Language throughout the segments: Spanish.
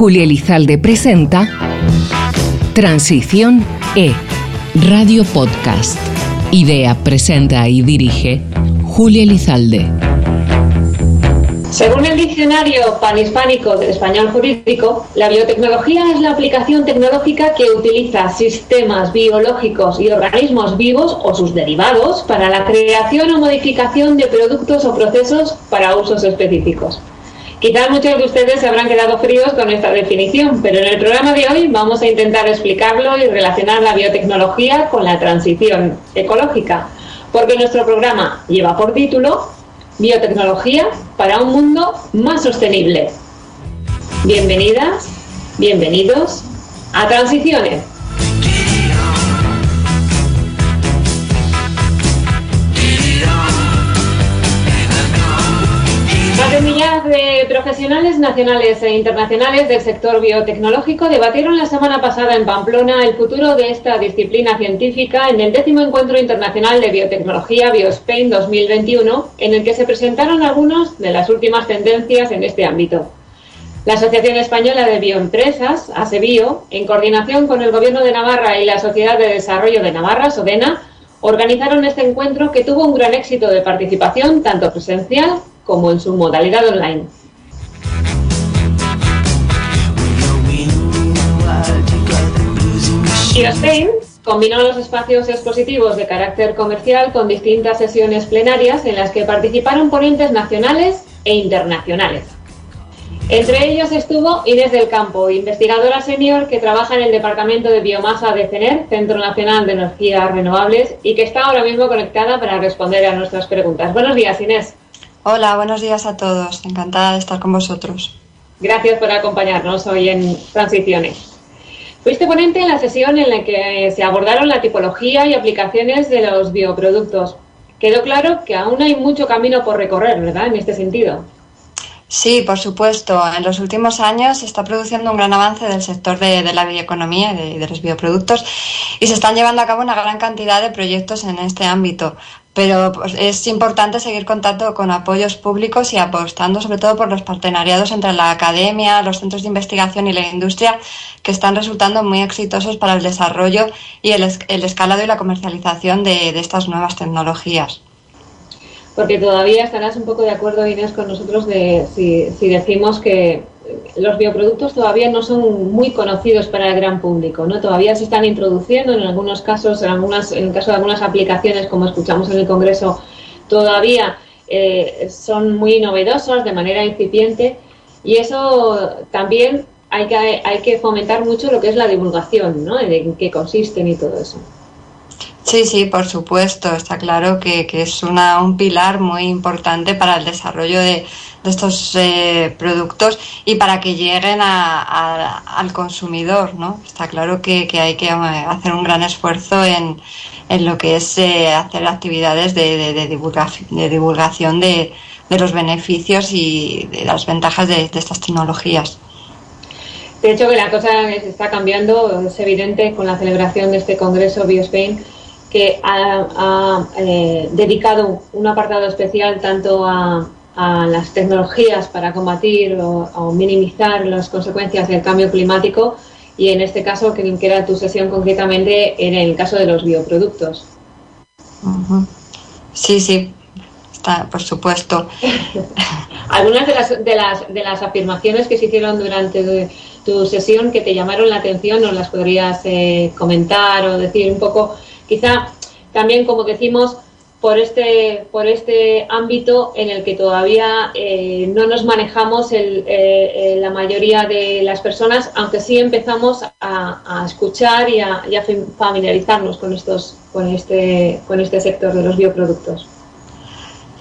Julia Elizalde presenta Transición E, Radio Podcast. Idea, presenta y dirige Julia Elizalde. Según el diccionario panhispánico del español jurídico, la biotecnología es la aplicación tecnológica que utiliza sistemas biológicos y organismos vivos o sus derivados para la creación o modificación de productos o procesos para usos específicos. Quizás muchos de ustedes se habrán quedado fríos con esta definición, pero en el programa de hoy vamos a intentar explicarlo y relacionar la biotecnología con la transición ecológica, porque nuestro programa lleva por título Biotecnología para un mundo más sostenible. Bienvenidas, bienvenidos a Transiciones. De profesionales nacionales e internacionales del sector biotecnológico debatieron la semana pasada en Pamplona el futuro de esta disciplina científica en el décimo encuentro internacional de biotecnología BioSpain 2021, en el que se presentaron algunas de las últimas tendencias en este ámbito. La Asociación Española de Bioempresas, ASEBIO, en coordinación con el Gobierno de Navarra y la Sociedad de Desarrollo de Navarra, SODENA, organizaron este encuentro que tuvo un gran éxito de participación, tanto presencial como en su modalidad online. Spain combinó los espacios expositivos de carácter comercial con distintas sesiones plenarias en las que participaron ponentes nacionales e internacionales. Entre ellos estuvo Inés del Campo, investigadora senior que trabaja en el Departamento de Biomasa de CENER, Centro Nacional de Energías Renovables, y que está ahora mismo conectada para responder a nuestras preguntas. Buenos días, Inés. Hola, buenos días a todos. Encantada de estar con vosotros. Gracias por acompañarnos hoy en Transiciones. Fuiste ponente en la sesión en la que se abordaron la tipología y aplicaciones de los bioproductos. Quedó claro que aún hay mucho camino por recorrer, ¿verdad? En este sentido. Sí, por supuesto. En los últimos años se está produciendo un gran avance del sector de, la bioeconomía y de, los bioproductos y se están llevando a cabo una gran cantidad de proyectos en este ámbito. Pero pues, es importante seguir contando con apoyos públicos y apostando sobre todo por los partenariados entre la academia, los centros de investigación y la industria que están resultando muy exitosos para el desarrollo y el, escalado y la comercialización de estas nuevas tecnologías. Porque todavía estarás un poco de acuerdo, Inés, con nosotros de si, decimos que los bioproductos todavía no son muy conocidos para el gran público, ¿no? Todavía se están introduciendo en algunos casos, en algunas, en el caso de algunas aplicaciones, como escuchamos en el Congreso, todavía eh, son muy novedosos de manera incipiente y eso también hay que, hay que fomentar mucho lo que es la divulgación, ¿no? En qué consisten y todo eso. Sí, sí, por supuesto. Está claro que, es una, un pilar muy importante para el desarrollo de, estos eh, productos y para que lleguen al consumidor, ¿no? Está claro que, hay que eh, hacer un gran esfuerzo en, lo que es eh, hacer actividades de, de, divulgación de, los beneficios y de las ventajas de, estas tecnologías. De hecho, que la cosa está cambiando, es evidente con la celebración de este Congreso BioSpain que ha, eh, dedicado un apartado especial tanto a, las tecnologías para combatir o, minimizar las consecuencias del cambio climático y en este caso, que, era tu sesión concretamente, en el caso de los bioproductos. Sí, sí, está, por supuesto. Algunas de las, de, las, de las afirmaciones que se hicieron durante tu sesión que te llamaron la atención, ¿nos las podrías eh, comentar o decir un poco Quizá también, como decimos, por este, por este ámbito en el que todavía eh, no nos manejamos el, eh, eh, la mayoría de las personas, aunque sí empezamos a, escuchar y a, y a, familiarizarnos con, estos, con, este, con este sector de los bioproductos.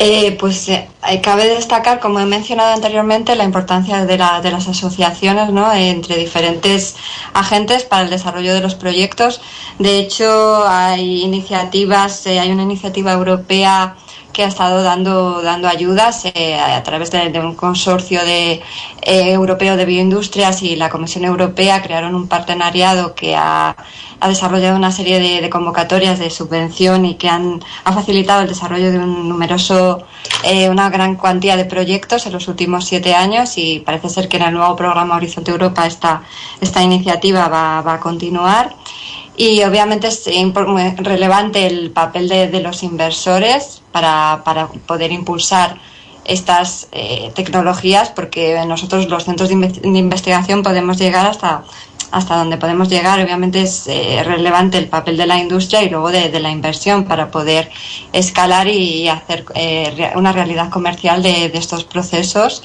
Eh, pues eh, cabe destacar, como he mencionado anteriormente, la importancia de, las asociaciones entre diferentes agentes para el desarrollo de los proyectos. De hecho, hay iniciativas, eh, hay una iniciativa europea que ha estado dando, dando ayudas eh, a través de, un consorcio de, europeo de bioindustrias y la Comisión Europea crearon un partenariado que ha, desarrollado una serie de, convocatorias de subvención y que han ha facilitado el desarrollo de un numeroso, eh, una gran cuantía de proyectos en los últimos siete años y parece ser que en el nuevo programa Horizonte Europa esta, esta iniciativa va, va a continuar. Y obviamente es relevante el papel de, los inversores para, poder impulsar estas eh, tecnologías, porque nosotros los centros de, investigación podemos llegar hasta, hasta donde podemos llegar. Obviamente es eh, relevante el papel de la industria y luego de, la inversión para poder escalar y hacer eh, una realidad comercial de, de estos procesos.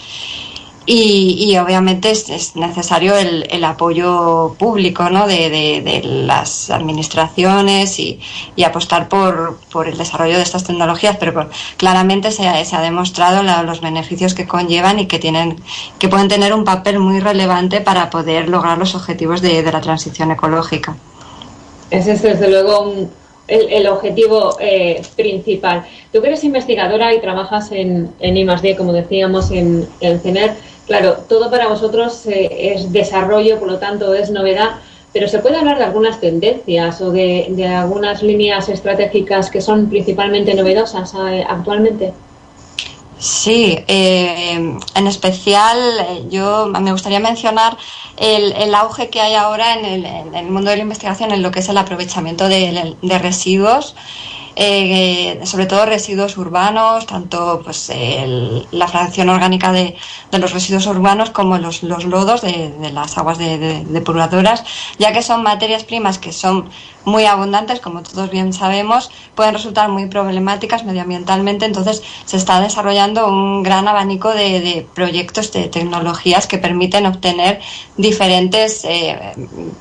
Y, obviamente es, necesario el, apoyo público ¿no? de, las administraciones y, apostar por, el desarrollo de estas tecnologías, pero claramente se, ha demostrado los beneficios que conllevan y que, tienen, que pueden tener un papel muy relevante para poder lograr los objetivos de, la transición ecológica. Ese es desde luego el, objetivo eh, principal. Tú que eres investigadora y trabajas en, en I+.D., como decíamos, en, en CENER, Claro, todo para vosotros eh, es desarrollo, por lo tanto es novedad, pero ¿se puede hablar de algunas tendencias o de, algunas líneas estratégicas que son principalmente novedosas eh, actualmente? Sí, eh, en especial yo me gustaría mencionar el, auge que hay ahora en el, mundo de la investigación en lo que es el aprovechamiento de, de residuos eh, sobre todo residuos urbanos, tanto pues la fracción orgánica de, los residuos urbanos como los, lodos de, las aguas depuradoras, ya que son materias primas que son muy abundantes, como todos bien sabemos, pueden resultar muy problemáticas medioambientalmente. Entonces, se está desarrollando un gran abanico de, proyectos de tecnologías que permiten obtener diferentes eh,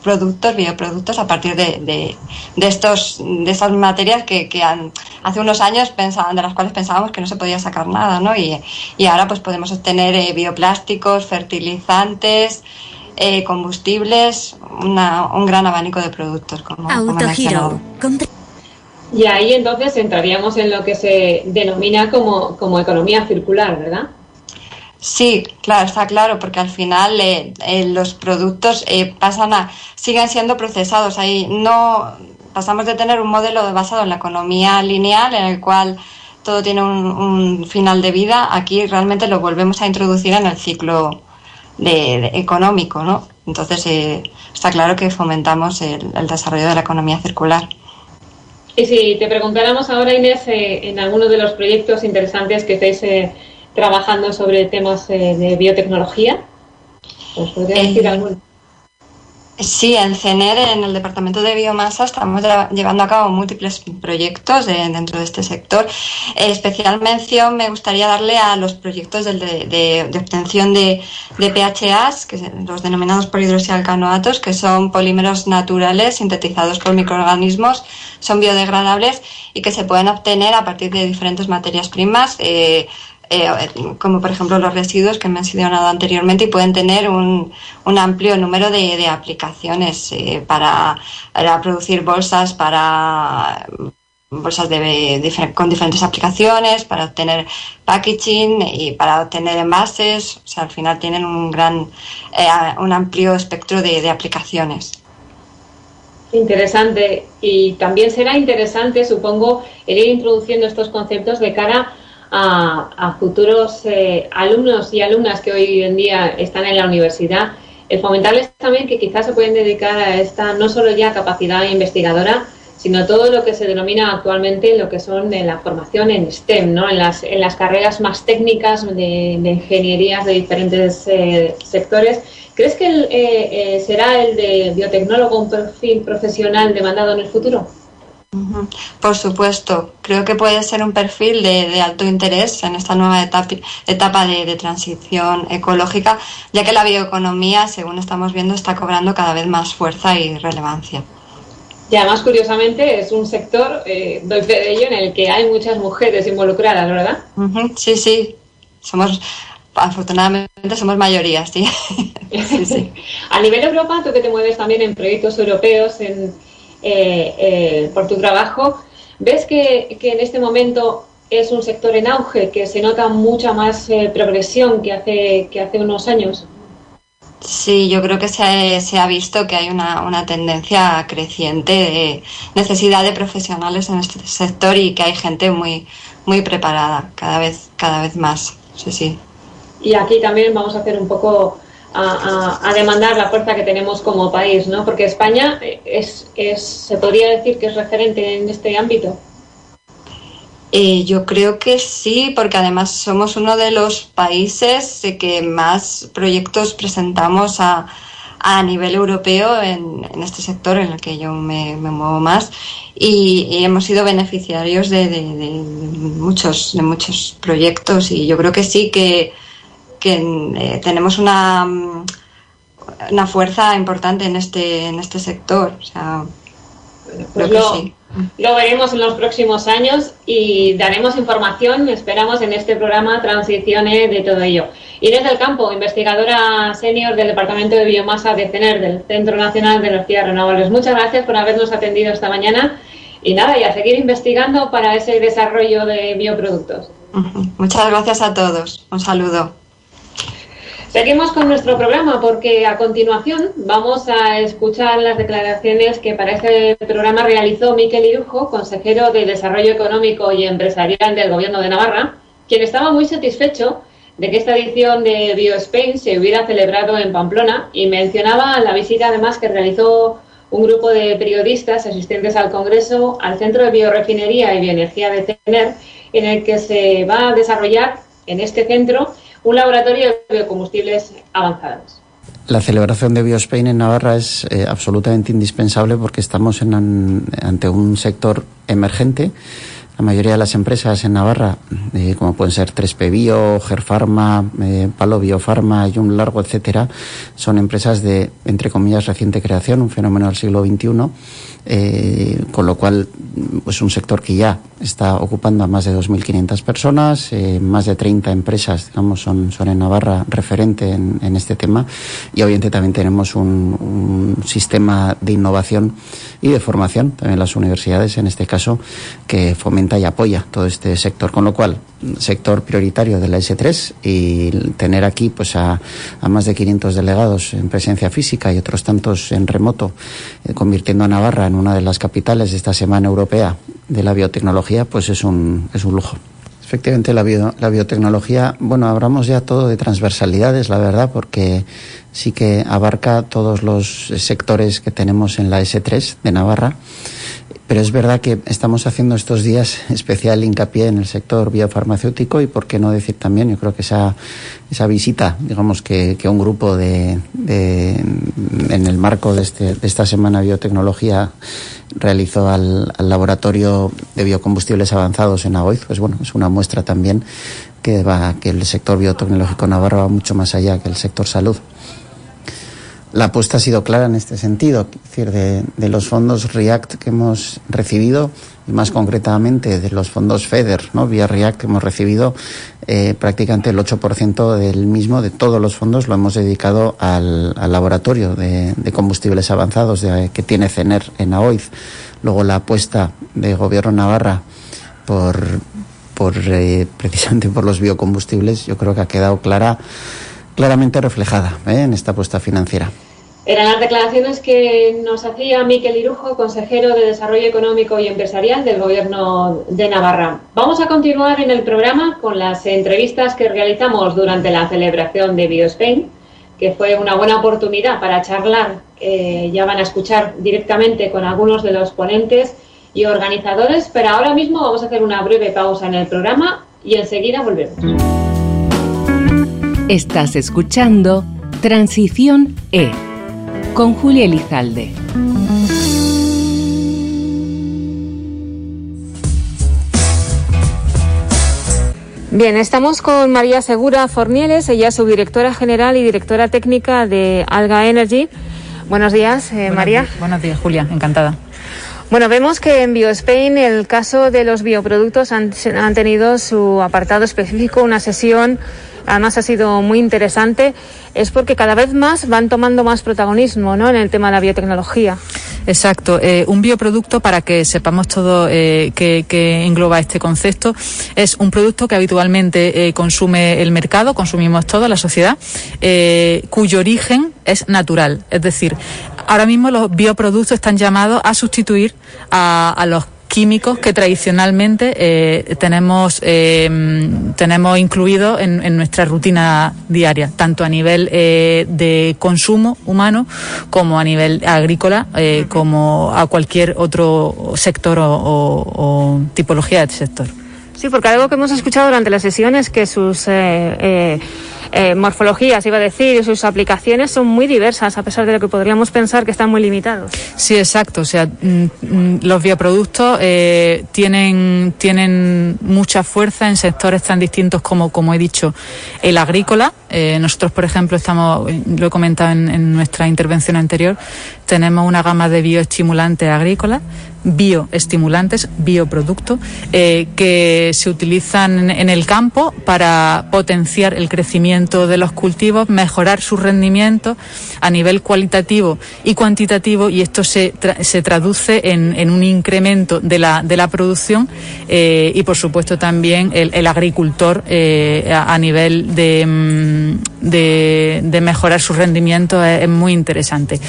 productos, bioproductos a partir de, estos, de estas materias que, hace unos años pensaban, de las cuales pensábamos que no se podía sacar nada, ¿no? Y, ahora pues podemos obtener eh, bioplásticos, fertilizantes, eh, combustibles, un gran abanico de productos. Como, Autogiro. y ahí entonces entraríamos en lo que se denomina como, como economía circular, ¿verdad? Sí, claro, está claro, porque al final eh, eh, los productos pasan a, siguen siendo procesados. Ahí no pasamos de tener un modelo basado en la economía lineal, en el cual todo tiene un final de vida. Aquí realmente lo volvemos a introducir en el ciclo de, económico, ¿no? Entonces eh, está claro que fomentamos el, desarrollo de la economía circular. Y si te preguntáramos ahora, Inés, eh, en algunos de los proyectos interesantes que estáis eh, trabajando sobre temas de biotecnología, ¿os podría decir alguno? Sí, en CENER, en el Departamento de Biomasa, estamos llevando a cabo múltiples proyectos dentro de este sector. especial mención me gustaría darle a los proyectos de, obtención de, PHAs, que los denominados polihidroxialcanoatos, que son polímeros naturales sintetizados por microorganismos, son biodegradables y que se pueden obtener a partir de diferentes materias primas. Eh, eh, como por ejemplo los residuos que he mencionado anteriormente y pueden tener un, un amplio número de, aplicaciones eh, para, producir bolsas para bolsas de, con diferentes aplicaciones para obtener packaging y para obtener envases. O sea al final tienen un gran eh, un amplio espectro de, de aplicaciones. Interesante. Y también será interesante supongo el ir introduciendo estos conceptos de cara a, futuros eh, alumnos y alumnas que hoy en día están en la universidad, el fomentarles también que quizás se pueden dedicar a esta no solo ya capacidad investigadora, sino todo lo que se denomina actualmente lo que son de la formación en STEM, ¿no? en, las, en las carreras más técnicas de, ingenierías de diferentes eh, sectores. ¿Crees que eh, será el de biotecnólogo un perfil profesional demandado en el futuro? Por supuesto, creo que puede ser un perfil de, alto interés en esta nueva etapa, etapa de, transición ecológica, ya que la bioeconomía, según estamos viendo, está cobrando cada vez más fuerza y relevancia. Y además, curiosamente, es un sector, eh, doy de ello, en el que hay muchas mujeres involucradas, ¿verdad? Sí, sí, somos, afortunadamente somos mayorías, sí. A nivel Europa, tú que te mueves también en proyectos europeos, en eh, eh, por tu trabajo, ¿ves que, en este momento es un sector en auge, que se nota mucha más eh, progresión que hace, que hace unos años. Sí, yo creo que se ha, visto que hay una, tendencia creciente de necesidad de profesionales en este sector y que hay gente muy, muy preparada cada vez, cada vez más. Sí, sí. Y aquí también vamos a hacer un poco a, demandar la fuerza que tenemos como país, ¿no? Porque España es, es, se podría decir que es referente en este ámbito. Eh, yo creo que sí, porque además somos uno de los países que más proyectos presentamos a, a nivel europeo en, en, este sector en el que yo me, me muevo más y, hemos sido beneficiarios de, de, de, muchos de muchos proyectos y yo creo que sí que, que eh, tenemos una una fuerza importante en este en este sector o sea pues creo que sí lo veremos en los próximos años y daremos información, esperamos, en este programa Transiciones de todo ello. Inés del Campo, investigadora senior del Departamento de Biomasa de CENER, del Centro Nacional de Energías Renovables. Muchas gracias por habernos atendido esta mañana y nada, y a seguir investigando para ese desarrollo de bioproductos. Muchas gracias a todos. Un saludo. Seguimos con nuestro programa porque a continuación vamos a escuchar las declaraciones que para este programa realizó Miquel Irujo, consejero de Desarrollo Económico y Empresarial del Gobierno de Navarra, quien estaba muy satisfecho de que esta edición de BioSpain se hubiera celebrado en Pamplona y mencionaba la visita además que realizó un grupo de periodistas asistentes al Congreso al Centro de Biorefinería y Bioenergía de Tener, en el que se va a desarrollar en este centro un laboratorio de biocombustibles avanzados. La celebración de BioSpain en Navarra es eh, absolutamente indispensable porque estamos ante un sector emergente la mayoría de las empresas en Navarra, eh, como pueden ser 3P Bio, Gerfarma, eh, Palo Biofarma y largo, etcétera, son empresas de, entre comillas, reciente creación, un fenómeno del siglo XXI, eh, con lo cual es pues un sector que ya está ocupando a más de 2.500 personas, eh, más de 30 empresas, digamos, son, son en Navarra referente en, este tema y obviamente también tenemos un, sistema de innovación y de formación, también las universidades en este caso, que y apoya todo este sector. Con lo cual, sector prioritario de la S3 y tener aquí pues a, a más de 500 delegados en presencia física y otros tantos en remoto, eh, convirtiendo a Navarra en una de las capitales de esta Semana Europea de la Biotecnología, pues es un, es un lujo. Efectivamente, la, bio, la biotecnología, bueno, hablamos ya todo de transversalidades, la verdad, porque sí que abarca todos los sectores que tenemos en la S3 de Navarra. Pero es verdad que estamos haciendo estos días especial hincapié en el sector biofarmacéutico y por qué no decir también, yo creo que esa, esa visita, digamos que, que un grupo de, de, en el marco de, este, de esta semana biotecnología realizó al, laboratorio de biocombustibles avanzados en AOIZ, pues bueno, es una muestra también que va que el sector biotecnológico navarro va mucho más allá que el sector salud. La apuesta ha sido clara en este sentido, es decir, de, los fondos REACT que hemos recibido y más concretamente de los fondos FEDER, ¿no? vía REACT que hemos recibido eh, prácticamente el 8% del mismo, de todos los fondos, lo hemos dedicado al, laboratorio de, combustibles avanzados que tiene CENER en AOIZ. Luego la apuesta de Gobierno Navarra por, por eh, precisamente por los biocombustibles, yo creo que ha quedado clara claramente reflejada ¿eh? en esta apuesta financiera. Eran las declaraciones que nos hacía Miquel Irujo, consejero de Desarrollo Económico y Empresarial del Gobierno de Navarra. Vamos a continuar en el programa con las entrevistas que realizamos durante la celebración de BioSpain, que fue una buena oportunidad para charlar. Eh, ya van a escuchar directamente con algunos de los ponentes y organizadores, pero ahora mismo vamos a hacer una breve pausa en el programa y enseguida volvemos. Estás escuchando Transición E con Julia Elizalde. Bien, estamos con María Segura Fornieles, ella es subdirectora general y directora técnica de Alga Energy. Buenos días, eh, buenos María. Días, buenos días, Julia, encantada. Bueno, vemos que en BioSpain el caso de los bioproductos han, han tenido su apartado específico, una sesión además ha sido muy interesante, es porque cada vez más van tomando más protagonismo ¿no? en el tema de la biotecnología. Exacto. Eh, un bioproducto, para que sepamos todo eh, que, engloba este concepto, es un producto que habitualmente eh, consume el mercado, consumimos toda la sociedad, cuyo origen es natural. Es decir, ahora mismo los bioproductos están llamados a sustituir a, a los químicos que tradicionalmente eh, tenemos, eh, tenemos incluidos en, nuestra rutina diaria, tanto a nivel eh, de consumo humano como a nivel agrícola, como a cualquier otro sector o, tipología de sector. Sí, porque algo que hemos escuchado durante las sesiones es que sus eh, morfologías, iba a decir, y sus aplicaciones son muy diversas, a pesar de lo que podríamos pensar que están muy limitados. Sí, exacto. O sea, mm, mm, los bioproductos eh, tienen, tienen mucha fuerza en sectores tan distintos como, como he dicho, el agrícola. Eh, nosotros, por ejemplo, estamos, lo he comentado en, en nuestra intervención anterior, tenemos una gama de bioestimulantes agrícolas bioestimulantes, bioproductos, eh, que se utilizan en el campo para potenciar el crecimiento de los cultivos, mejorar su rendimiento a nivel cualitativo y cuantitativo y esto se, se traduce en, un incremento de la, de la producción eh, y por supuesto también el, agricultor eh, a, nivel de, mm, de, mejorar su rendimiento es, muy interesante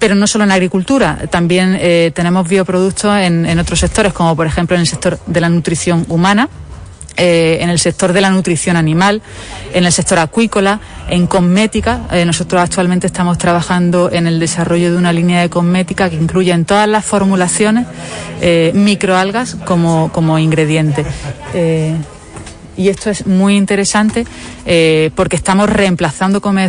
pero no solo en agricultura, también eh, tenemos bioproductos en, otros sectores, como por ejemplo en el sector de la nutrición humana, eh, en el sector de la nutrición animal, en el sector acuícola, en cosmética. Eh, nosotros actualmente estamos trabajando en el desarrollo de una línea de cosmética que incluye en todas las formulaciones microalgas como, como ingrediente y esto es muy interesante porque estamos reemplazando, como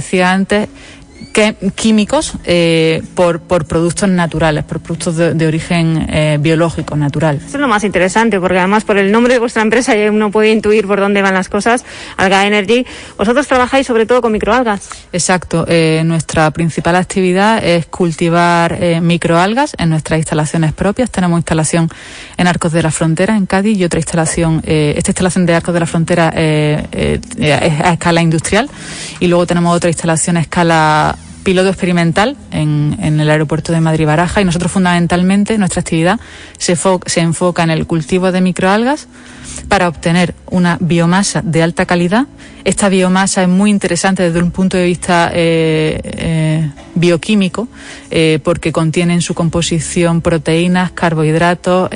antes, químicos eh, por, por, productos naturales, por productos de, origen eh, biológico, natural. Eso es lo más interesante, porque además por el nombre de vuestra empresa ya uno puede intuir por dónde van las cosas. Alga Energy, vosotros trabajáis sobre todo con microalgas. Exacto. Eh, nuestra principal actividad es cultivar microalgas en nuestras instalaciones propias. Tenemos instalación en Arcos de la Frontera, en Cádiz, y otra instalación, esta instalación de Arcos de la Frontera es a escala industrial, y luego tenemos otra instalación a escala piloto experimental en, el aeropuerto de Madrid-Baraja y nosotros fundamentalmente nuestra actividad se, se enfoca en el cultivo de microalgas para obtener una biomasa de alta calidad. Esta biomasa es muy interesante desde un punto de vista eh, eh, bioquímico eh, porque contiene en su composición proteínas, carbohidratos,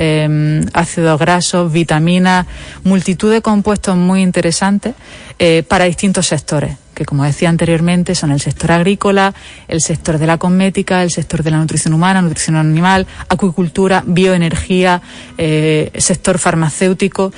ácidos grasos, vitaminas, multitud de compuestos muy interesantes para distintos sectores que como decía anteriormente son el sector agrícola, el sector de la cosmética, el sector de la nutrición humana, nutrición animal, acuicultura, bioenergía, eh, sector farmacéutico.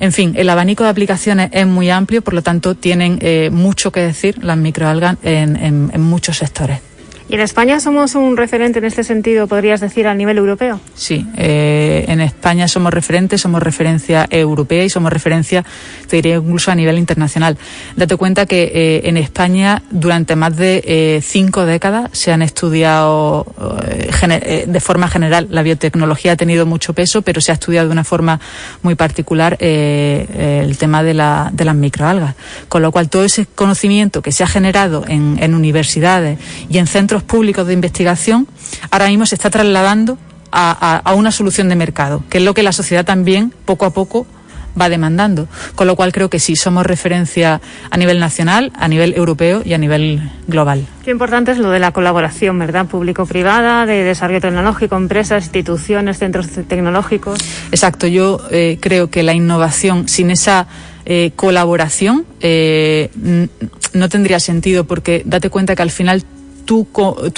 En fin, el abanico de aplicaciones es muy amplio, por lo tanto tienen eh, mucho que decir las microalgas en muchos sectores. ¿Y en España somos un referente en este sentido, podrías decir, a nivel europeo? Sí, eh, en España somos referentes, somos referencia europea y somos referencia, te diría, incluso a nivel internacional. Date cuenta que eh, en España durante más de eh, cinco décadas se han estudiado de forma general, la biotecnología ha tenido mucho peso, pero se ha estudiado de una forma muy particular el tema de, la, de las microalgas. Con lo cual, todo ese conocimiento que se ha generado en, en universidades y en centros públicos de investigación, ahora mismo se está trasladando a, una solución de mercado, que es lo que la sociedad también poco a poco va demandando. Con lo cual creo que sí, somos referencia a nivel nacional, a nivel europeo y a nivel global. Qué importante es lo de la colaboración, ¿verdad? Público-privada, de desarrollo tecnológico, empresas, instituciones, centros tecnológicos. Exacto, yo eh, creo que la innovación sin esa eh, colaboración eh, no tendría sentido porque date cuenta que al final tú,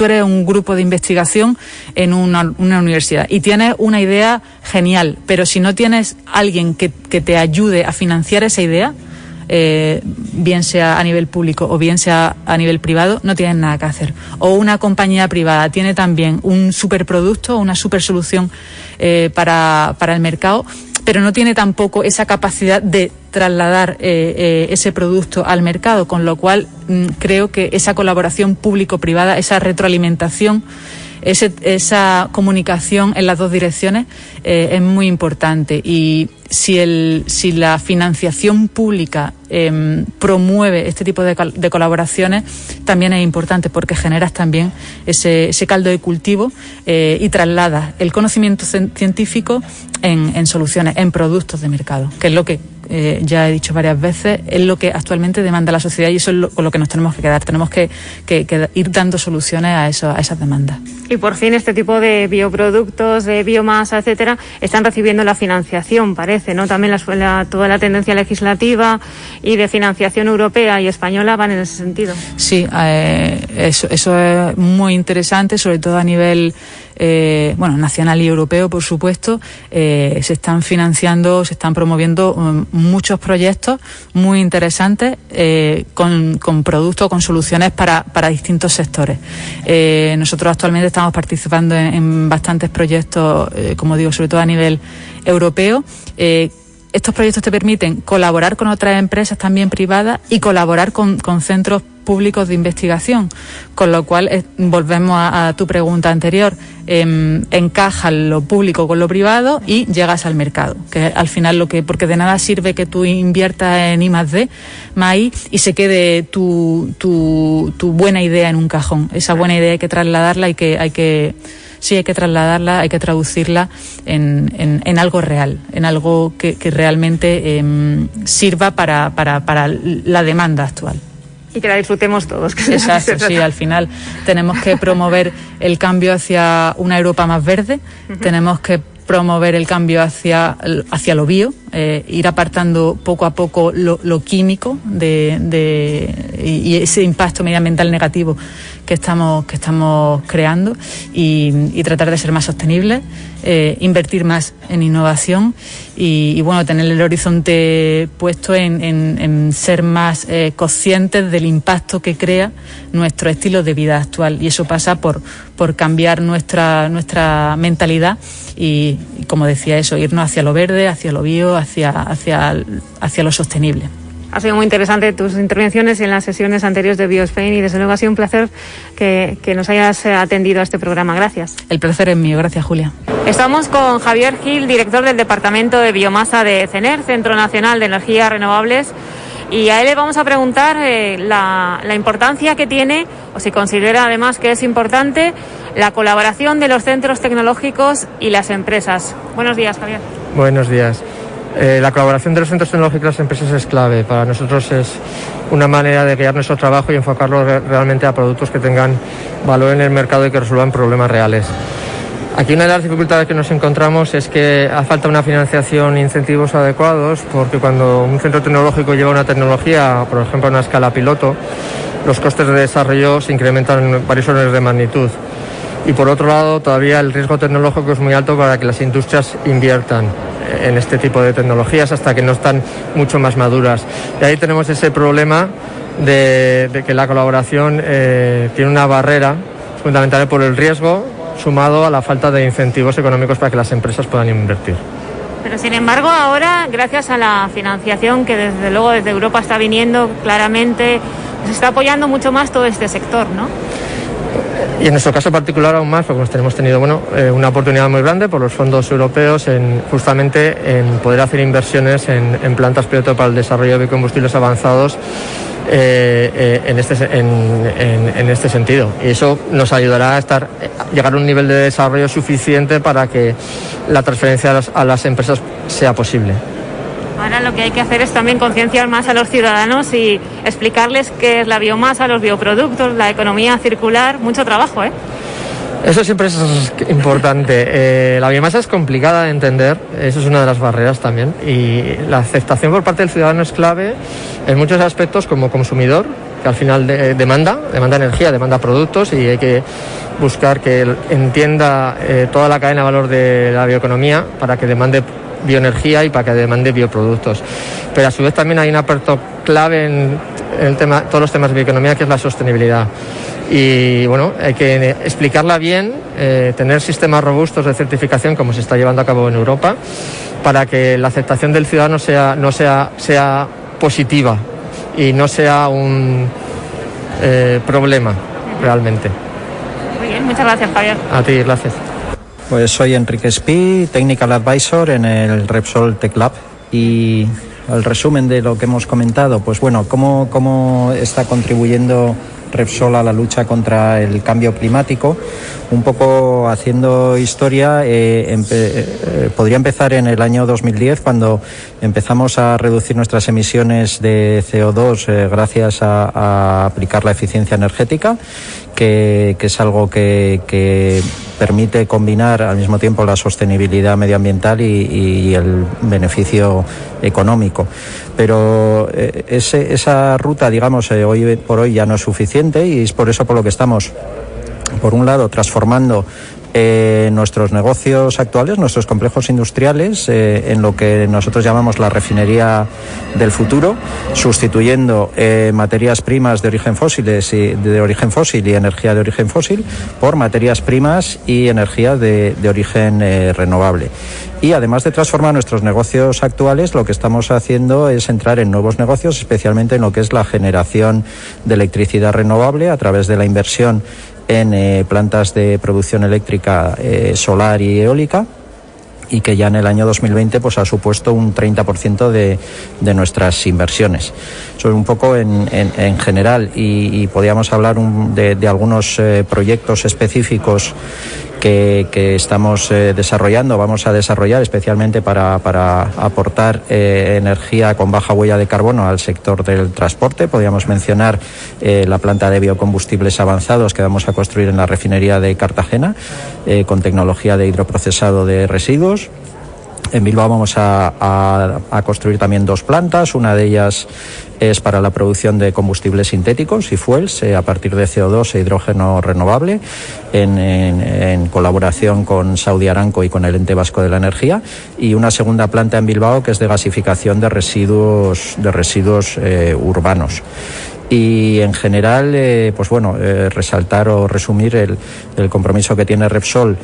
eres un grupo de investigación en una, universidad y tienes una idea genial, pero si no tienes alguien que, te ayude a financiar esa idea, eh, bien sea a nivel público o bien sea a nivel privado, no tienes nada que hacer. O una compañía privada tiene también un superproducto, una super solución eh, para el mercado, pero no tiene tampoco esa capacidad de trasladar eh, eh, ese producto al mercado, con lo cual mm, creo que esa colaboración público-privada, esa retroalimentación, esa comunicación en las dos direcciones eh, es muy importante. Y si, el, si la financiación pública em, promueve este tipo de, colaboraciones, también es importante porque generas también ese, ese caldo de cultivo eh, y trasladas el conocimiento científico en, en, soluciones, en productos de mercado, que es lo que eh, ya he dicho varias veces, es lo que actualmente demanda la sociedad y eso es lo, con lo que nos tenemos que quedar. Tenemos que, que, ir dando soluciones a, eso, a esas demandas. Y por fin este tipo de bioproductos, de biomasa, etcétera, están recibiendo la financiación, parece, ¿no? También la, toda la tendencia legislativa y de financiación europea y española van en ese sentido. Sí, eh, eso, eso es muy interesante, sobre todo a nivel eh, bueno, nacional y europeo, por supuesto, eh, se están financiando, se están promoviendo um, muchos proyectos muy interesantes eh, con, con, productos, con soluciones para, para distintos sectores. nosotros actualmente estamos participando en, bastantes proyectos, como digo, sobre todo a nivel europeo estos proyectos te permiten colaborar con otras empresas también privadas y colaborar con, centros públicos de investigación, con lo cual volvemos a, tu pregunta anterior, eh, encaja lo público con lo privado y llegas al mercado, que al final lo que, porque de nada sirve que tú inviertas en I más D, más I, y se quede tu, tu, tu buena idea en un cajón. Esa buena idea hay que trasladarla y que hay que sí hay que trasladarla, hay que traducirla en, en, algo real, en algo que, que realmente em, sirva para, para, para la demanda actual y que la disfrutemos todos. Exacto, sí, al final tenemos que promover el cambio hacia una Europa más verde, tenemos que promover el cambio hacia, hacia lo bio, eh, ir apartando poco a poco lo, químico de, de, y ese impacto medioambiental negativo que estamos, que estamos creando y, tratar de ser más sostenibles, eh, invertir más en innovación y, bueno, tener el horizonte puesto en, ser más eh, conscientes del impacto que crea nuestro estilo de vida actual. Y eso pasa por, por cambiar nuestra, nuestra mentalidad y, como decía eso, irnos hacia lo verde, hacia lo bio, hacia, hacia, hacia lo sostenible. Ha sido muy interesante tus intervenciones en las sesiones anteriores de BioSpain y desde luego ha sido un placer que, nos hayas atendido a este programa. Gracias. El placer es mío. Gracias, Julia. Estamos con Javier Gil, director del Departamento de Biomasa de CENER, Centro Nacional de Energías Renovables. Y a él le vamos a preguntar eh, la, la importancia que tiene, o si considera además que es importante, la colaboración de los centros tecnológicos y las empresas. Buenos días, Javier. Buenos días. Eh, la colaboración de los centros tecnológicos y las empresas es clave. Para nosotros es una manera de guiar nuestro trabajo y enfocarlo realmente a productos que tengan valor en el mercado y que resuelvan problemas reales. Aquí una de las dificultades que nos encontramos es que hace falta una financiación e incentivos adecuados porque cuando un centro tecnológico lleva una tecnología, por ejemplo a una escala piloto, los costes de desarrollo se incrementan en varios órdenes de magnitud. Y por otro lado, todavía el riesgo tecnológico es muy alto para que las industrias inviertan en este tipo de tecnologías hasta que no están mucho más maduras. Y ahí tenemos ese problema de, que la colaboración eh, tiene una barrera fundamental por el riesgo sumado a la falta de incentivos económicos para que las empresas puedan invertir. Pero sin embargo ahora, gracias a la financiación que desde luego desde Europa está viniendo claramente, se está apoyando mucho más todo este sector, ¿no? Y en nuestro caso particular aún más, porque hemos tenido bueno, eh, una oportunidad muy grande por los fondos europeos en justamente en poder hacer inversiones en, plantas piloto para el desarrollo de biocombustibles avanzados eh, eh, en, este, en, este sentido. Y eso nos ayudará a estar, llegar a un nivel de desarrollo suficiente para que la transferencia a las empresas sea posible. Ahora lo que hay que hacer es también concienciar más a los ciudadanos y explicarles qué es la biomasa, los bioproductos, la economía circular. Mucho trabajo, ¿eh? Eso siempre es importante. Eh, la biomasa es complicada de entender, eso es una de las barreras también. Y la aceptación por parte del ciudadano es clave en muchos aspectos como consumidor, que al final demanda, demanda energía, demanda productos y hay que buscar que entienda eh, toda la cadena de valor de la bioeconomía para que demande bioenergía y para que demande bioproductos. Pero a su vez también hay un aspecto clave en el tema, todos los temas de bioeconomía, que es la sostenibilidad. Y bueno, hay que explicarla bien, eh, tener sistemas robustos de certificación, como se está llevando a cabo en Europa, para que la aceptación del ciudadano sea, no sea, sea positiva y no sea un eh, problema realmente. Muy bien. Muchas gracias, Javier. A ti, gracias. Pues soy Enrique Espí, Technical Advisor en el Repsol Tech Lab y el resumen de lo que hemos comentado, pues bueno, cómo, cómo está contribuyendo Repsol a la lucha contra el cambio climático. Un poco haciendo historia, eh, eh, podría empezar en el año 2010 cuando empezamos a reducir nuestras emisiones de CO2 eh, gracias a, aplicar la eficiencia energética, que, es algo que, permite combinar al mismo tiempo la sostenibilidad medioambiental y el beneficio económico. Pero eh, esa ruta, digamos, eh, hoy por hoy ya no es suficiente y es por eso por lo que estamos, por un lado, transformando eh, nuestros negocios actuales, nuestros complejos industriales, en lo que nosotros llamamos la refinería del futuro, sustituyendo materias primas de origen fósiles y de origen fósil y energía de origen fósil por materias primas y energía de origen renovable. Y además de transformar nuestros negocios actuales, lo que estamos haciendo es entrar en nuevos negocios, especialmente en lo que es la generación de electricidad renovable a través de la inversión en eh, plantas de producción eléctrica eh, solar y eólica y que ya en el año 2020 pues ha supuesto un 30% de, de nuestras inversiones. Eso es un poco en, en, general y, podríamos hablar de, de, algunos eh, proyectos específicos que, estamos eh, desarrollando, vamos a desarrollar especialmente para, aportar eh, energía con baja huella de carbono al sector del transporte. Podríamos mencionar eh, la planta de biocombustibles avanzados que vamos a construir en la refinería de Cartagena con tecnología de hidroprocesado de residuos. En Bilbao vamos a, construir también dos plantas, una de ellas es para la producción de combustibles sintéticos y fuels a partir de CO2 e hidrógeno renovable en, colaboración con Saudi Aramco y con el ente vasco de la energía. Y una segunda planta en Bilbao que es de gasificación de residuos de residuos eh, urbanos. Y en general, eh, pues bueno, eh, resaltar o resumir el, el, compromiso que tiene Repsol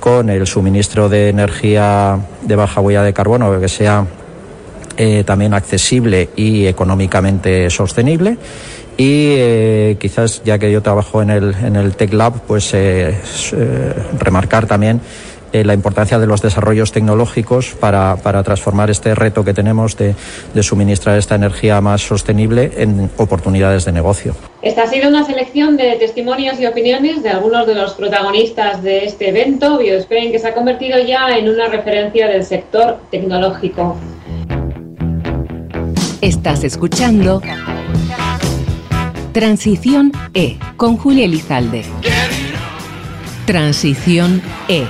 con el suministro de energía de baja huella de carbono que sea eh, también accesible y económicamente sostenible. Y eh, quizás, ya que yo trabajo en el, en el Tech Lab, pues eh, remarcar también eh, la importancia de los desarrollos tecnológicos para, para transformar este reto que tenemos de, de, suministrar esta energía más sostenible en oportunidades de negocio. Esta ha sido una selección de testimonios y opiniones de algunos de los protagonistas de este evento, BioSpain, que se ha convertido ya en una referencia del sector tecnológico. Estás escuchando Transición E con Julia Elizalde. Transición E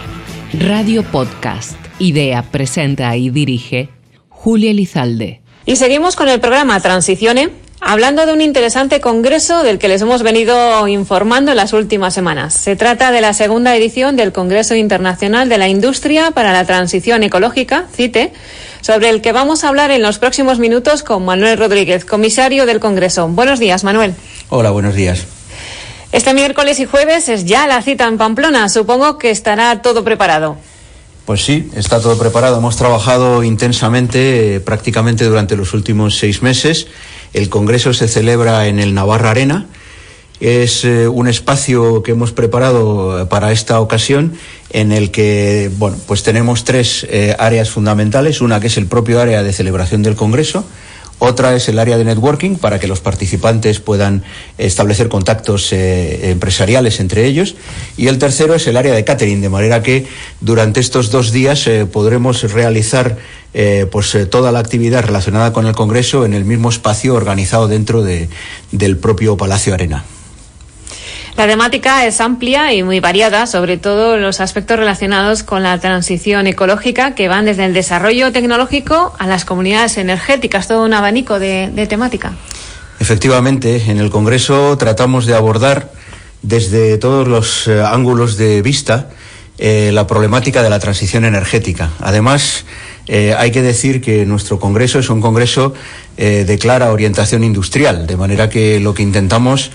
Radio Podcast. Idea, presenta y dirige Julia Lizalde. Y seguimos con el programa Transicione, hablando de un interesante congreso del que les hemos venido informando en las últimas semanas. Se trata de la segunda edición del Congreso Internacional de la Industria para la Transición Ecológica, CITE, sobre el que vamos a hablar en los próximos minutos con Manuel Rodríguez, comisario del Congreso. Buenos días, Manuel. Hola, buenos días. Este miércoles y jueves es ya la cita en Pamplona. Supongo que estará todo preparado. Pues sí, está todo preparado. Hemos trabajado intensamente eh, prácticamente durante los últimos seis meses. El Congreso se celebra en el Navarra Arena. Es eh, un espacio que hemos preparado eh, para esta ocasión en el que, bueno, pues tenemos tres áreas fundamentales. Una que es el propio área de celebración del Congreso, otra es el área de networking para que los participantes puedan establecer contactos eh, empresariales entre ellos. Y el tercero es el área de catering, de manera que durante estos dos días eh, podremos realizar eh, pues, toda la actividad relacionada con el Congreso en el mismo espacio organizado dentro del propio Palacio Arena. La temática es amplia y muy variada, sobre todo los aspectos relacionados con la transición ecológica que van desde el desarrollo tecnológico a las comunidades energéticas, todo un abanico de, temática. Efectivamente, en el Congreso tratamos de abordar desde todos los eh, ángulos de vista eh, la problemática de la transición energética. Además, eh, hay que decir que nuestro Congreso es un Congreso de clara orientación industrial, de manera que lo que intentamos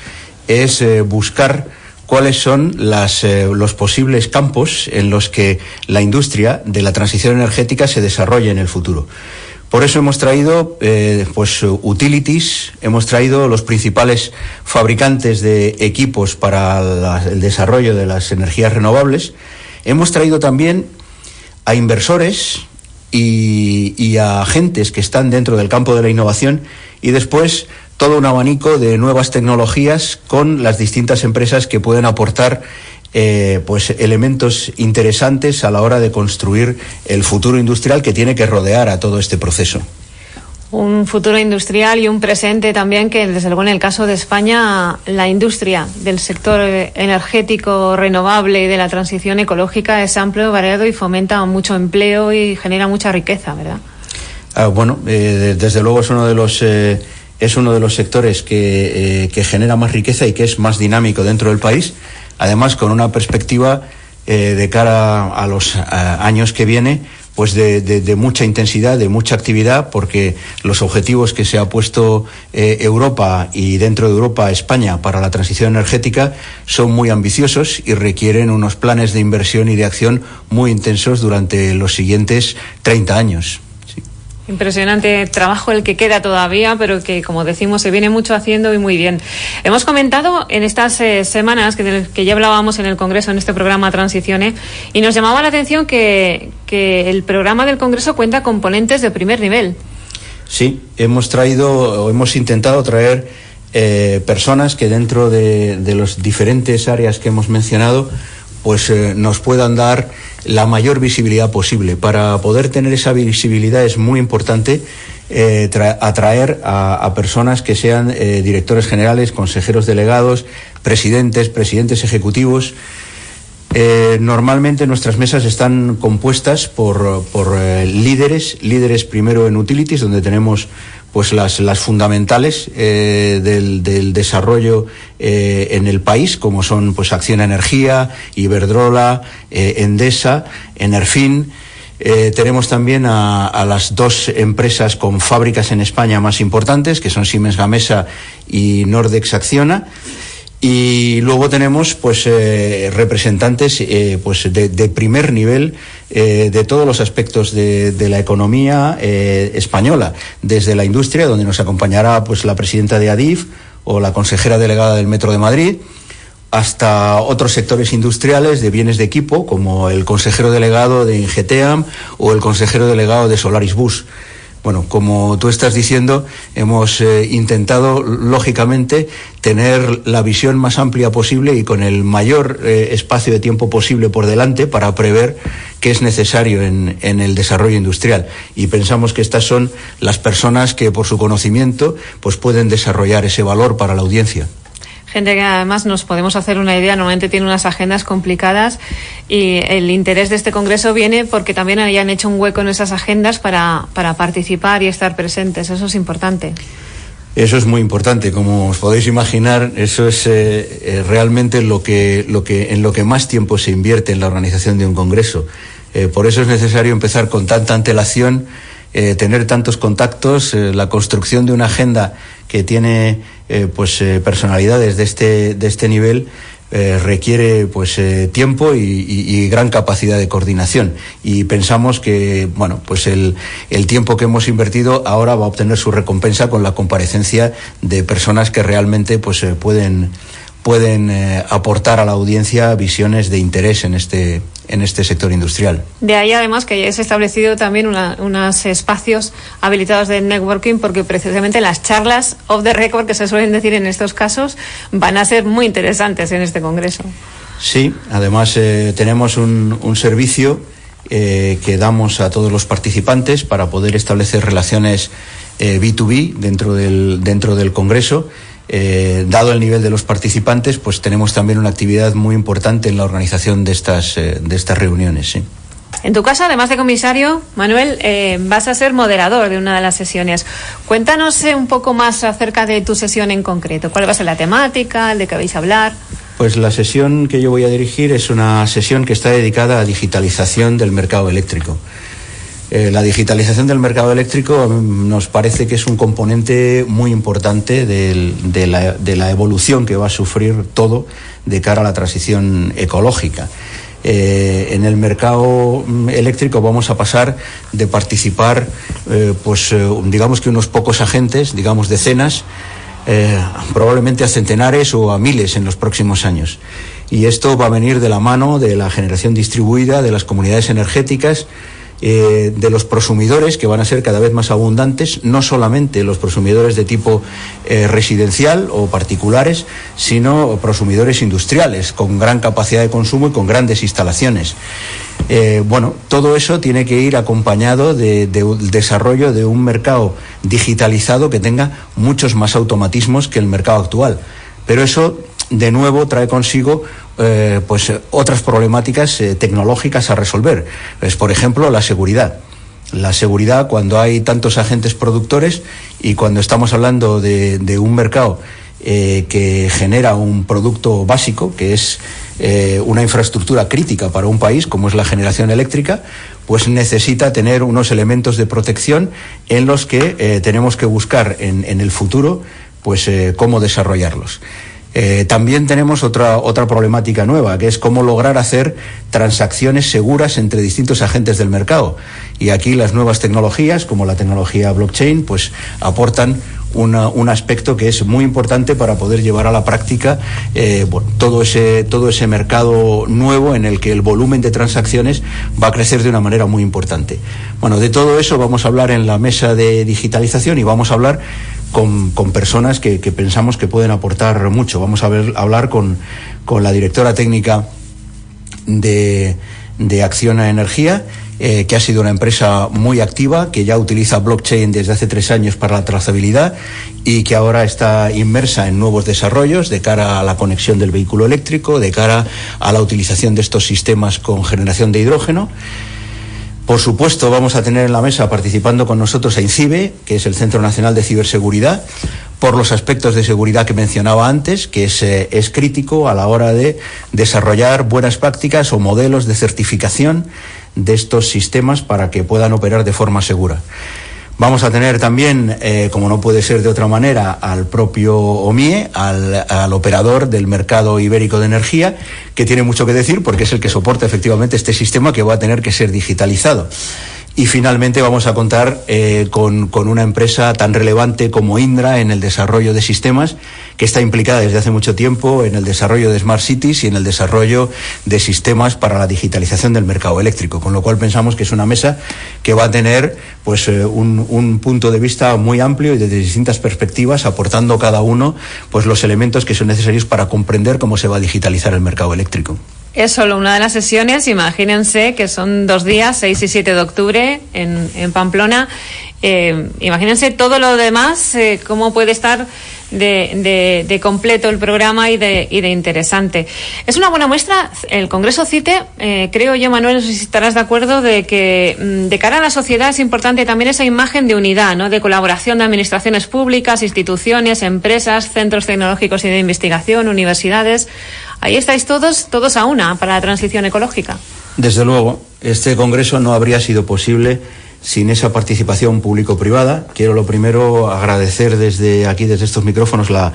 es eh, buscar cuáles son eh, los posibles campos en los que la industria de la transición energética se desarrolle en el futuro. Por eso hemos traído eh, pues, utilities, hemos traído los principales fabricantes de equipos para el desarrollo de las energías renovables. Hemos traído también a inversores y, y a agentes que están dentro del campo de la innovación y después todo un abanico de nuevas tecnologías con las distintas empresas que pueden aportar eh, pues elementos interesantes a la hora de construir el futuro industrial que tiene que rodear a todo este proceso. Un futuro industrial y un presente también que, desde luego, en el caso de España, la industria del sector energético renovable y de la transición ecológica es amplio, variado y fomenta mucho empleo y genera mucha riqueza, ¿verdad? Ah, bueno, eh, desde luego es uno de los eh, es uno de los sectores que, que genera más riqueza y que es más dinámico dentro del país además con una perspectiva eh, de cara a los años que viene, pues de, mucha intensidad, de mucha actividad, porque los objetivos que se ha puesto eh, Europa y dentro de Europa España para la transición energética son muy ambiciosos y requieren unos planes de inversión y de acción muy intensos durante los siguientes 30 años. Impresionante trabajo el que queda todavía, pero que, como decimos, se viene mucho haciendo y muy bien. Hemos comentado en estas eh, semanas que, ya hablábamos en el Congreso, en este programa Transiciones, y nos llamaba la atención que, que el programa del Congreso cuenta con ponentes de primer nivel. Sí, hemos traído o hemos intentado traer eh, personas que dentro de, de las diferentes áreas que hemos mencionado, pues eh, nos puedan dar la mayor visibilidad posible. Para poder tener esa visibilidad es muy importante eh, atraer a, personas que sean eh, directores generales, consejeros delegados, presidentes, presidentes ejecutivos. Eh, normalmente nuestras mesas están compuestas por, por líderes, líderes primero en utilities, donde tenemos pues las, las fundamentales eh, del, del, desarrollo eh, en el país, como son pues Acción Energía, Iberdrola, eh, Endesa, Enerfin. Eh, tenemos también a, a, las dos empresas con fábricas en España más importantes, que son Siemens Gamesa y Nordex Acciona. Y luego tenemos pues eh, representantes eh, pues de, primer nivel eh, de todos los aspectos de, de la economía española, desde la industria, donde nos acompañará pues la presidenta de ADIF o la consejera delegada del Metro de Madrid, hasta otros sectores industriales de bienes de equipo, como el consejero delegado de Ingeteam o el consejero delegado de Solaris Bus. Bueno, como tú estás diciendo, hemos eh, intentado, lógicamente, tener la visión más amplia posible y con el mayor eh, espacio de tiempo posible por delante para prever qué es necesario en, en, el desarrollo industrial. Y pensamos que estas son las personas que, por su conocimiento, pues pueden desarrollar ese valor para la audiencia gente que además nos podemos hacer una idea, normalmente tiene unas agendas complicadas y el interés de este Congreso viene porque también hayan hecho un hueco en esas agendas para, para participar y estar presentes. Eso es importante. Eso es muy importante, como os podéis imaginar, eso es eh, eh, realmente lo que, lo que, en lo que más tiempo se invierte en la organización de un congreso. Eh, por eso es necesario empezar con tanta antelación, eh, tener tantos contactos, eh, la construcción de una agenda que tiene eh, pues eh, personalidades de este, de este nivel eh, requiere pues tiempo y, gran capacidad de coordinación. Y pensamos que bueno pues el, el tiempo que hemos invertido ahora va a obtener su recompensa con la comparecencia de personas que realmente pues pueden pueden aportar a la audiencia visiones de interés en este, en este sector industrial. De ahí, además, que hayáis establecido también una, unos espacios habilitados de networking, porque precisamente las charlas off the record, que se suelen decir en estos casos, van a ser muy interesantes en este Congreso. Sí, además eh, tenemos un, un servicio eh, que damos a todos los participantes para poder establecer relaciones eh, B2B dentro del, dentro del Congreso eh, dado el nivel de los participantes, pues tenemos también una actividad muy importante en la organización de estas, eh, de estas reuniones. ¿sí? En tu caso, además de comisario, Manuel, eh, vas a ser moderador de una de las sesiones. Cuéntanos un poco más acerca de tu sesión en concreto. ¿Cuál va a ser la temática, de qué vais a hablar? Pues la sesión que yo voy a dirigir es una sesión que está dedicada a digitalización del mercado eléctrico. Eh, la digitalización del mercado eléctrico nos parece que es un componente muy importante de, la, evolución que va a sufrir todo de cara a la transición ecológica. en el mercado mm, eléctrico vamos a pasar de participar, pues digamos que unos pocos agentes, digamos decenas, probablemente a centenares o a miles en los próximos años. Y esto va a venir de la mano de la generación distribuida, de las comunidades energéticas, eh, de los prosumidores, que van a ser cada vez más abundantes, no solamente los prosumidores de tipo eh, residencial o particulares, sino prosumidores industriales, con gran capacidad de consumo y con grandes instalaciones. Eh, bueno, todo eso tiene que ir acompañado del desarrollo de un mercado digitalizado que tenga muchos más automatismos que el mercado actual. Pero eso, de nuevo, trae consigo eh, pues otras problemáticas eh, tecnológicas a resolver. Es, por ejemplo, la seguridad. La seguridad cuando hay tantos agentes productores y cuando estamos hablando de, un mercado eh, que genera un producto básico, que es una infraestructura crítica para un país, como es la generación eléctrica, pues necesita tener unos elementos de protección en los que tenemos que buscar en, en el futuro pues cómo desarrollarlos. Eh, también tenemos otra, otra problemática nueva, que es cómo lograr hacer transacciones seguras entre distintos agentes del mercado. Y aquí las nuevas tecnologías, como la tecnología blockchain, pues aportan un aspecto que es muy importante para poder llevar a la práctica eh, todo, ese, todo ese mercado nuevo en el que el volumen de transacciones va a crecer de una manera muy importante. Bueno, de todo eso vamos a hablar en la mesa de digitalización y vamos a hablar con, personas que, pensamos que pueden aportar mucho. Vamos a, ver, hablar con, la directora técnica de, de Acción a Energía, eh, que ha sido una empresa muy activa, que ya utiliza blockchain desde hace tres años para la trazabilidad y que ahora está inmersa en nuevos desarrollos de cara a la conexión del vehículo eléctrico, de cara a la utilización de estos sistemas con generación de hidrógeno. Por supuesto, vamos a tener en la mesa participando con nosotros a INCIBE, que es el Centro Nacional de Ciberseguridad, por los aspectos de seguridad que mencionaba antes, que es, eh, es crítico a la hora de desarrollar buenas prácticas o modelos de certificación de estos sistemas para que puedan operar de forma segura. Vamos a tener también, eh, como no puede ser de otra manera, al propio OMIE, al, al, operador del mercado ibérico de energía, que tiene mucho que decir porque es el que soporta efectivamente este sistema que va a tener que ser digitalizado. Y finalmente vamos a contar eh, con, una empresa tan relevante como Indra en el desarrollo de sistemas, que está implicada desde hace mucho tiempo en el desarrollo de Smart Cities y en el desarrollo de sistemas para la digitalización del mercado eléctrico. Con lo cual pensamos que es una mesa que va a tener pues, eh, un, un, punto de vista muy amplio y desde distintas perspectivas, aportando cada uno pues, los elementos que son necesarios para comprender cómo se va a digitalizar el mercado eléctrico. Es solo una de las sesiones, imagínense que son dos días, 6 y 7 de octubre en, Pamplona. Eh, imagínense todo lo demás, eh, cómo puede estar de, de, completo el programa y de, y de interesante. Es una buena muestra, el Congreso CITE, eh, creo yo, Manuel, no sé si estarás de acuerdo, de que mm, de cara a la sociedad es importante también esa imagen de unidad, ¿no? de colaboración de administraciones públicas, instituciones, empresas, centros tecnológicos y de investigación, universidades. Ahí estáis todos, todos a una para la transición ecológica. Desde luego, este Congreso no habría sido posible sin esa participación público-privada. Quiero lo primero agradecer desde aquí, desde estos micrófonos, la,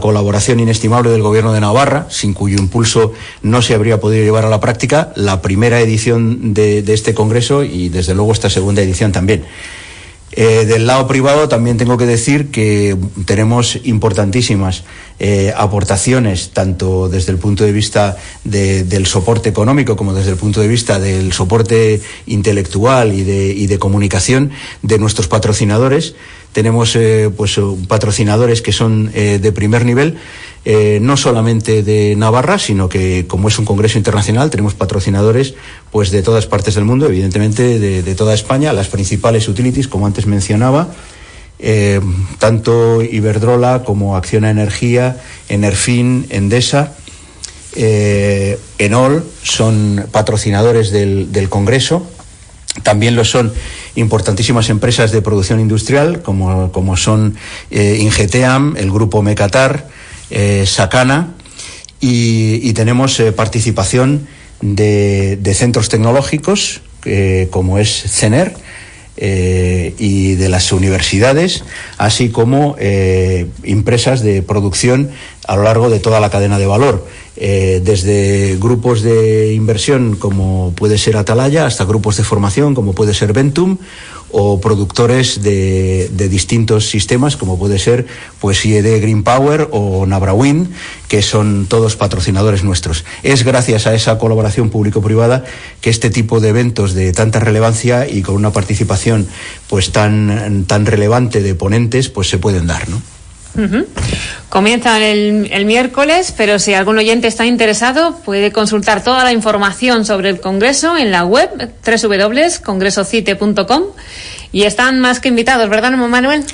colaboración inestimable del Gobierno de Navarra, sin cuyo impulso no se habría podido llevar a la práctica la primera edición de este Congreso y, desde luego, esta segunda edición también. Eh, del lado privado también tengo que decir que tenemos importantísimas eh, aportaciones, tanto desde el punto de vista del soporte económico como desde el punto de vista del soporte intelectual y de, y de comunicación de nuestros patrocinadores. Tenemos eh, pues, patrocinadores que son de primer nivel eh, no solamente de Navarra, sino que como es un congreso internacional, tenemos patrocinadores pues de todas partes del mundo, evidentemente de, toda España, las principales utilities, como antes mencionaba, eh, tanto Iberdrola como Acciona Energía, Enerfin, Endesa, eh, Enol son patrocinadores del, Congreso. También lo son importantísimas empresas de producción industrial, como, como son Ingeteam, el grupo Mecatar, eh, Sacana y, tenemos eh, participación de, centros tecnológicos eh, como es CENER, eh, y de las universidades, así como eh, empresas de producción a lo largo de toda la cadena de valor. Eh, desde grupos de inversión como puede ser Atalaya hasta grupos de formación como puede ser Ventum o productores de, distintos sistemas como puede ser pues IED Green Power o Nabrawin que son todos patrocinadores nuestros. Es gracias a esa colaboración público-privada que este tipo de eventos de tanta relevancia y con una participación pues tan, tan relevante de ponentes pues se pueden dar, ¿no? Comienza el, miércoles, pero si algún oyente está interesado, puede consultar toda la información sobre el Congreso en la web www.congresocite.com y están más que invitados, ¿verdad, Manuel?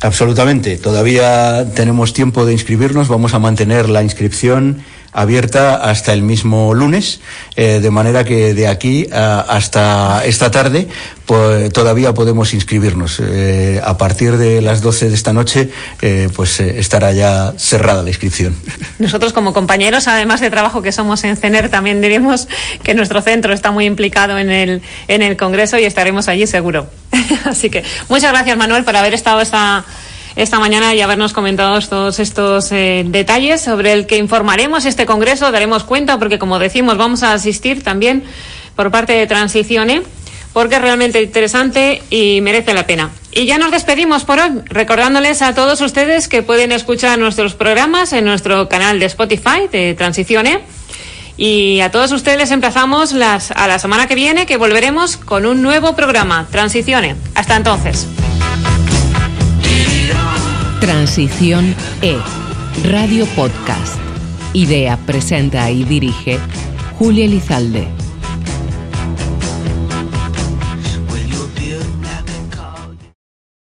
Absolutamente. Todavía tenemos tiempo de inscribirnos. Vamos a mantener la inscripción abierta hasta el mismo lunes, eh, de manera que de aquí hasta esta tarde pues, todavía podemos inscribirnos. Eh, a partir de las 12 de esta noche, eh, pues estará ya cerrada la inscripción. Nosotros como compañeros, además de trabajo que somos en CENER, también diríamos que nuestro centro está muy implicado en el, en el Congreso y estaremos allí seguro. Así que muchas gracias Manuel por haber estado esta esta mañana y habernos comentado todos estos eh, detalles sobre el que informaremos este Congreso, daremos cuenta, porque como decimos, vamos a asistir también por parte de Transiciones, porque es realmente interesante y merece la pena. Y ya nos despedimos por hoy, recordándoles a todos ustedes que pueden escuchar nuestros programas en nuestro canal de Spotify de Transiciones. Y a todos ustedes les emplazamos a la semana que viene, que volveremos con un nuevo programa, Transiciones. Hasta entonces. Transición E, Radio Podcast. Idea, presenta y dirige Julia Elizalde.